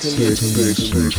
Dayton,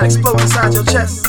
music and the bass line explode inside your chest,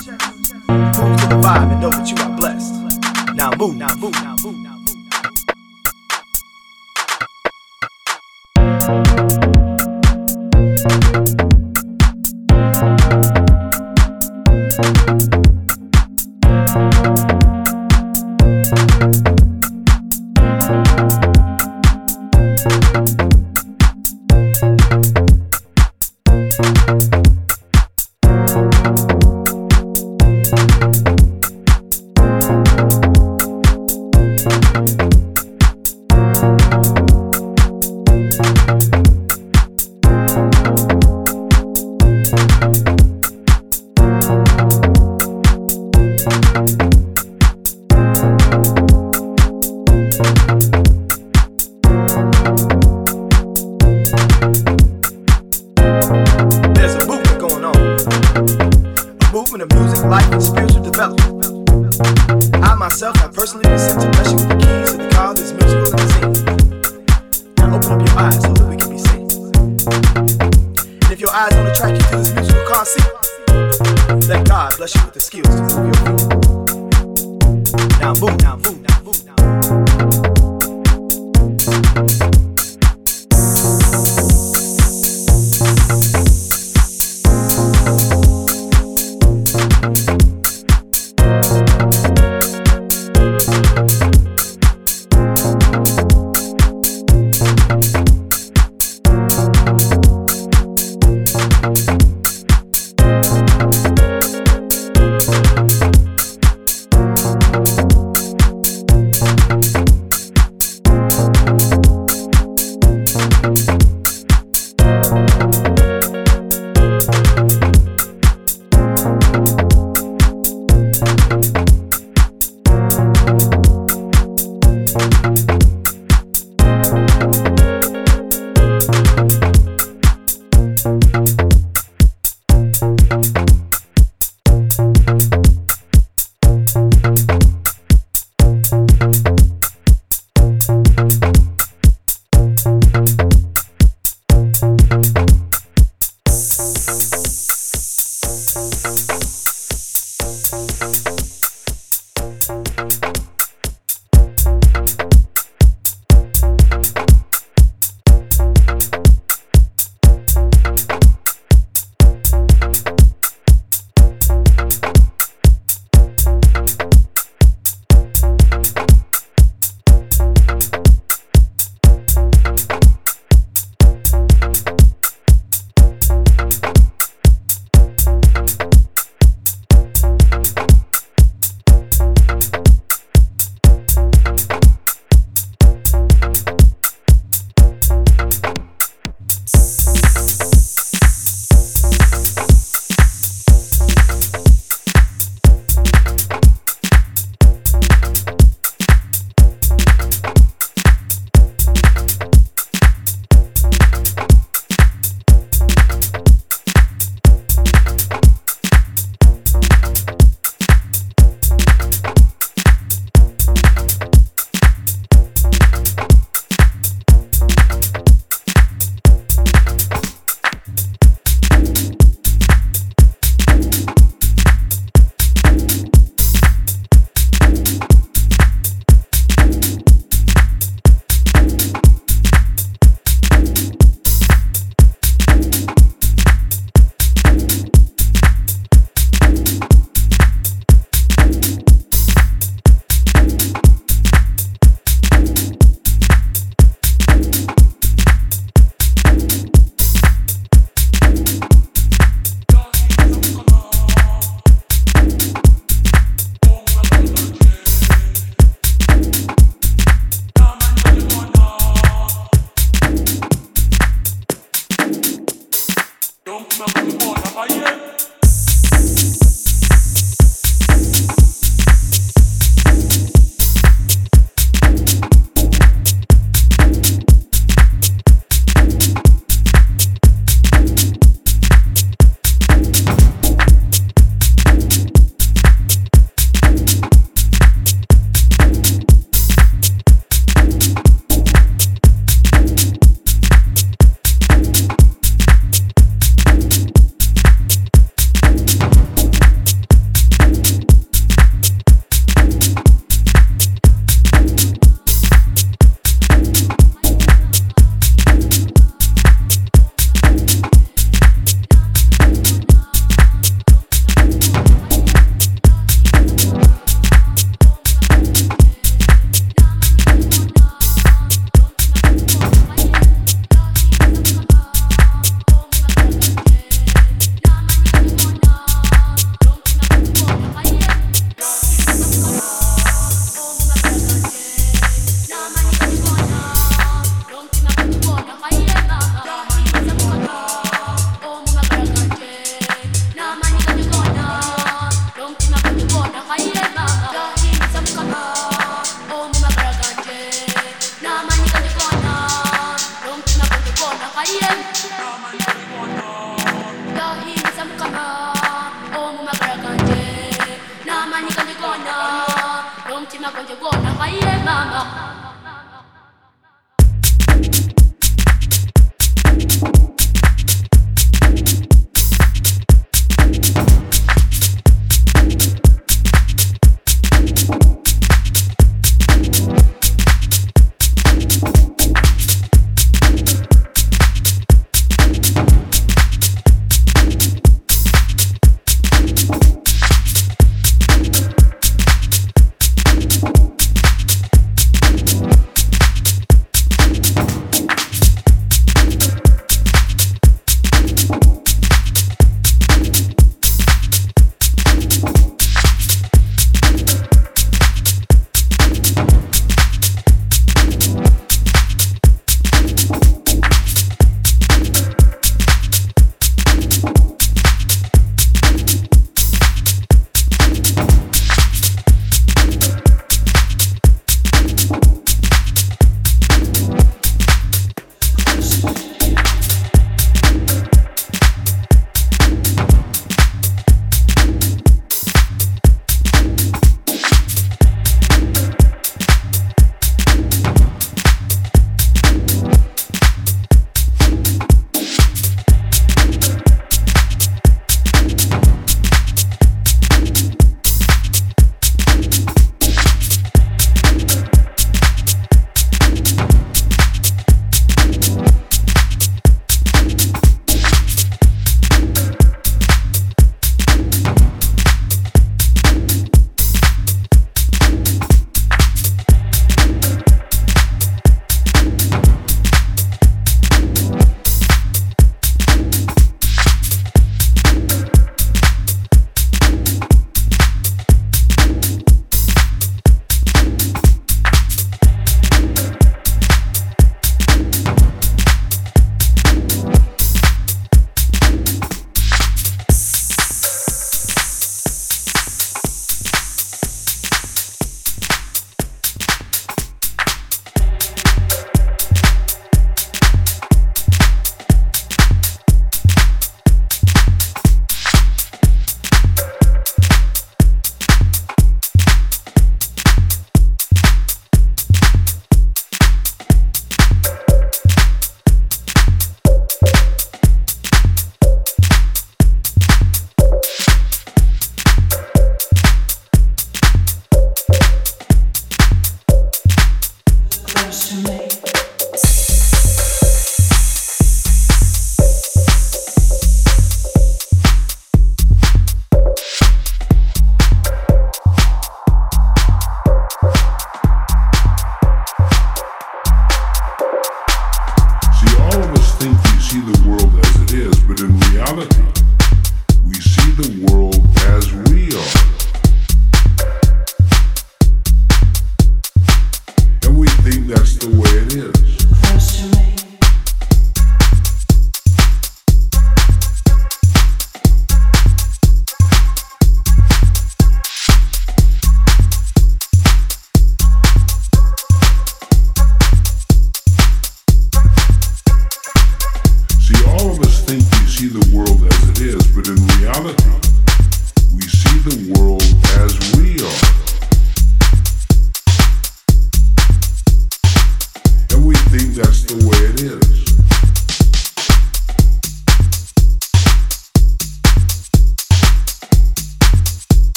is.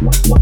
What?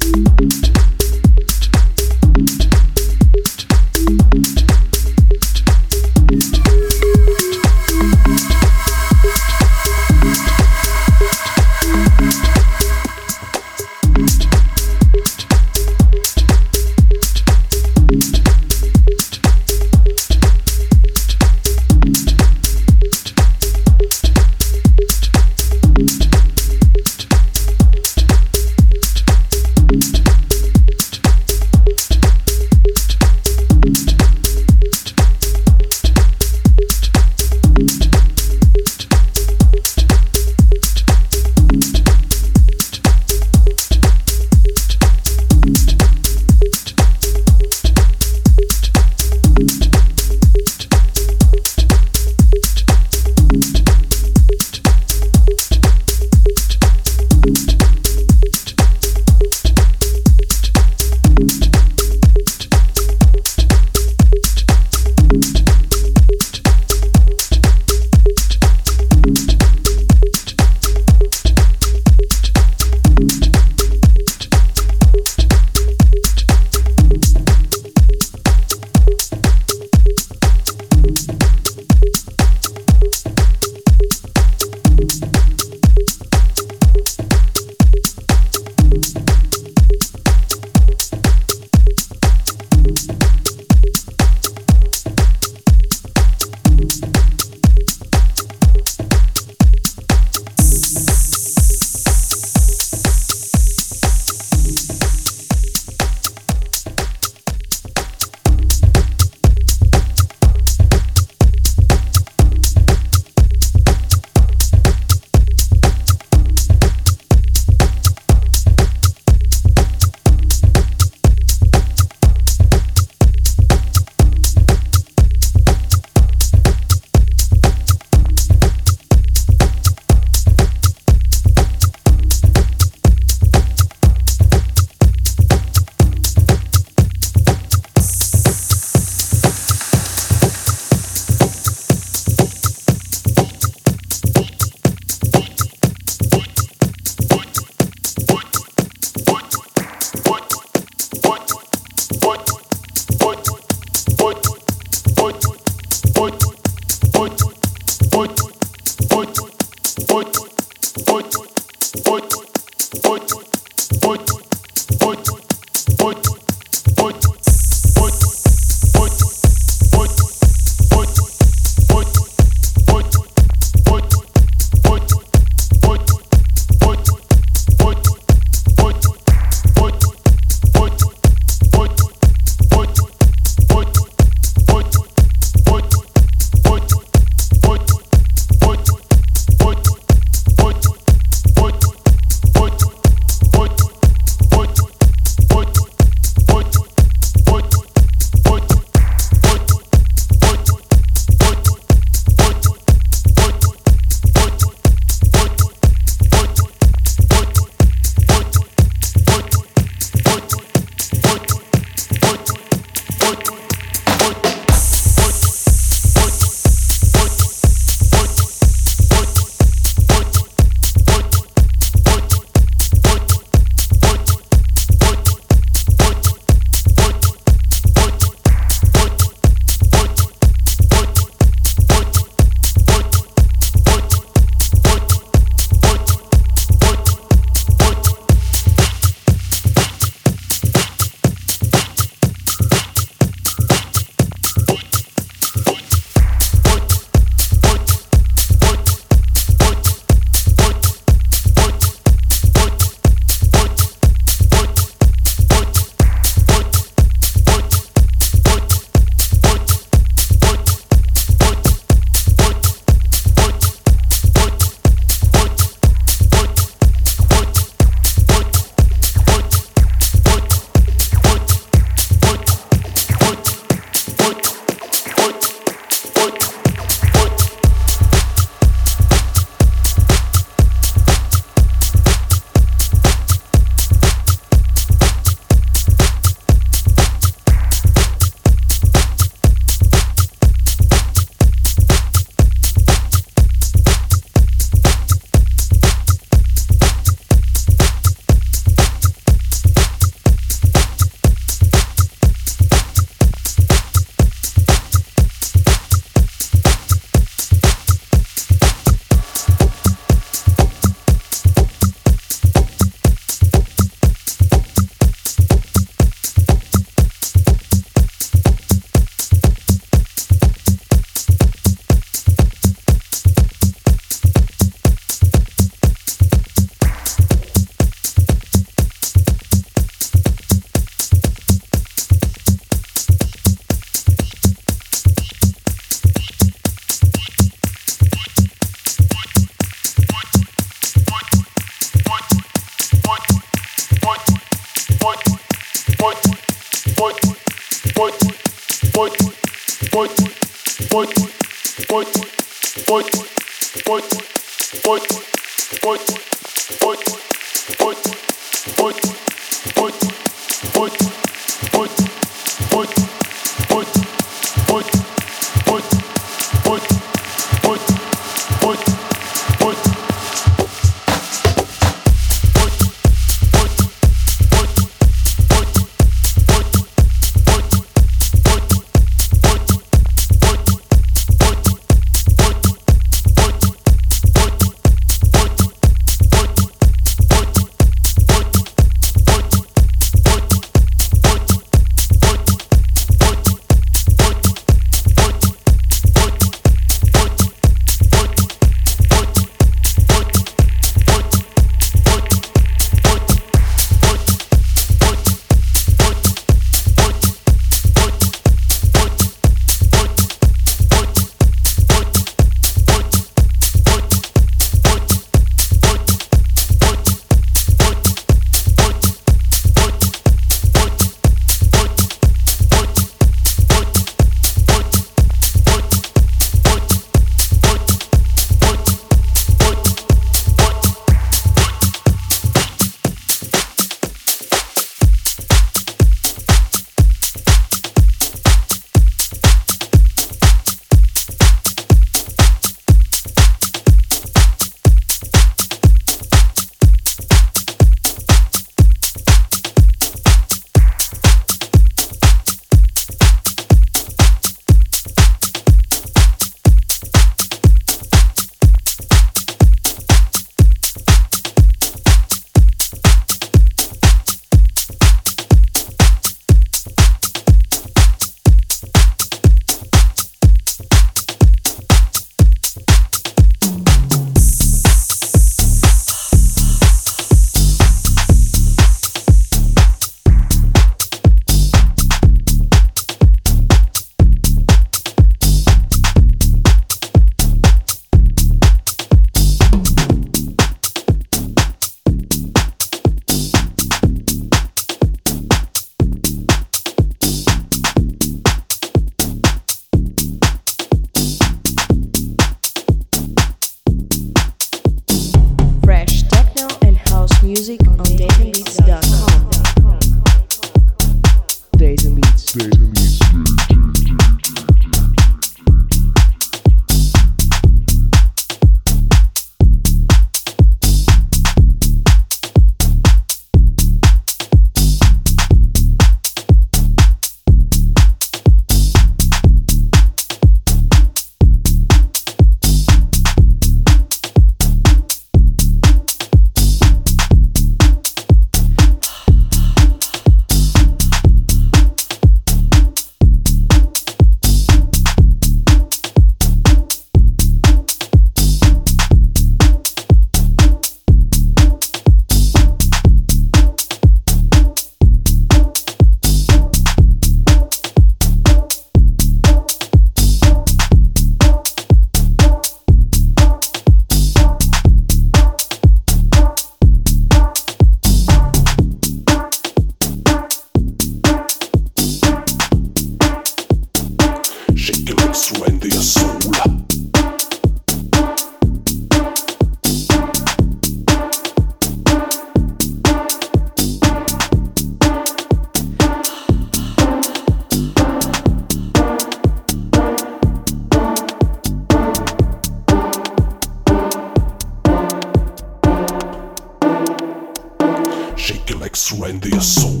Legs, surrender your soul.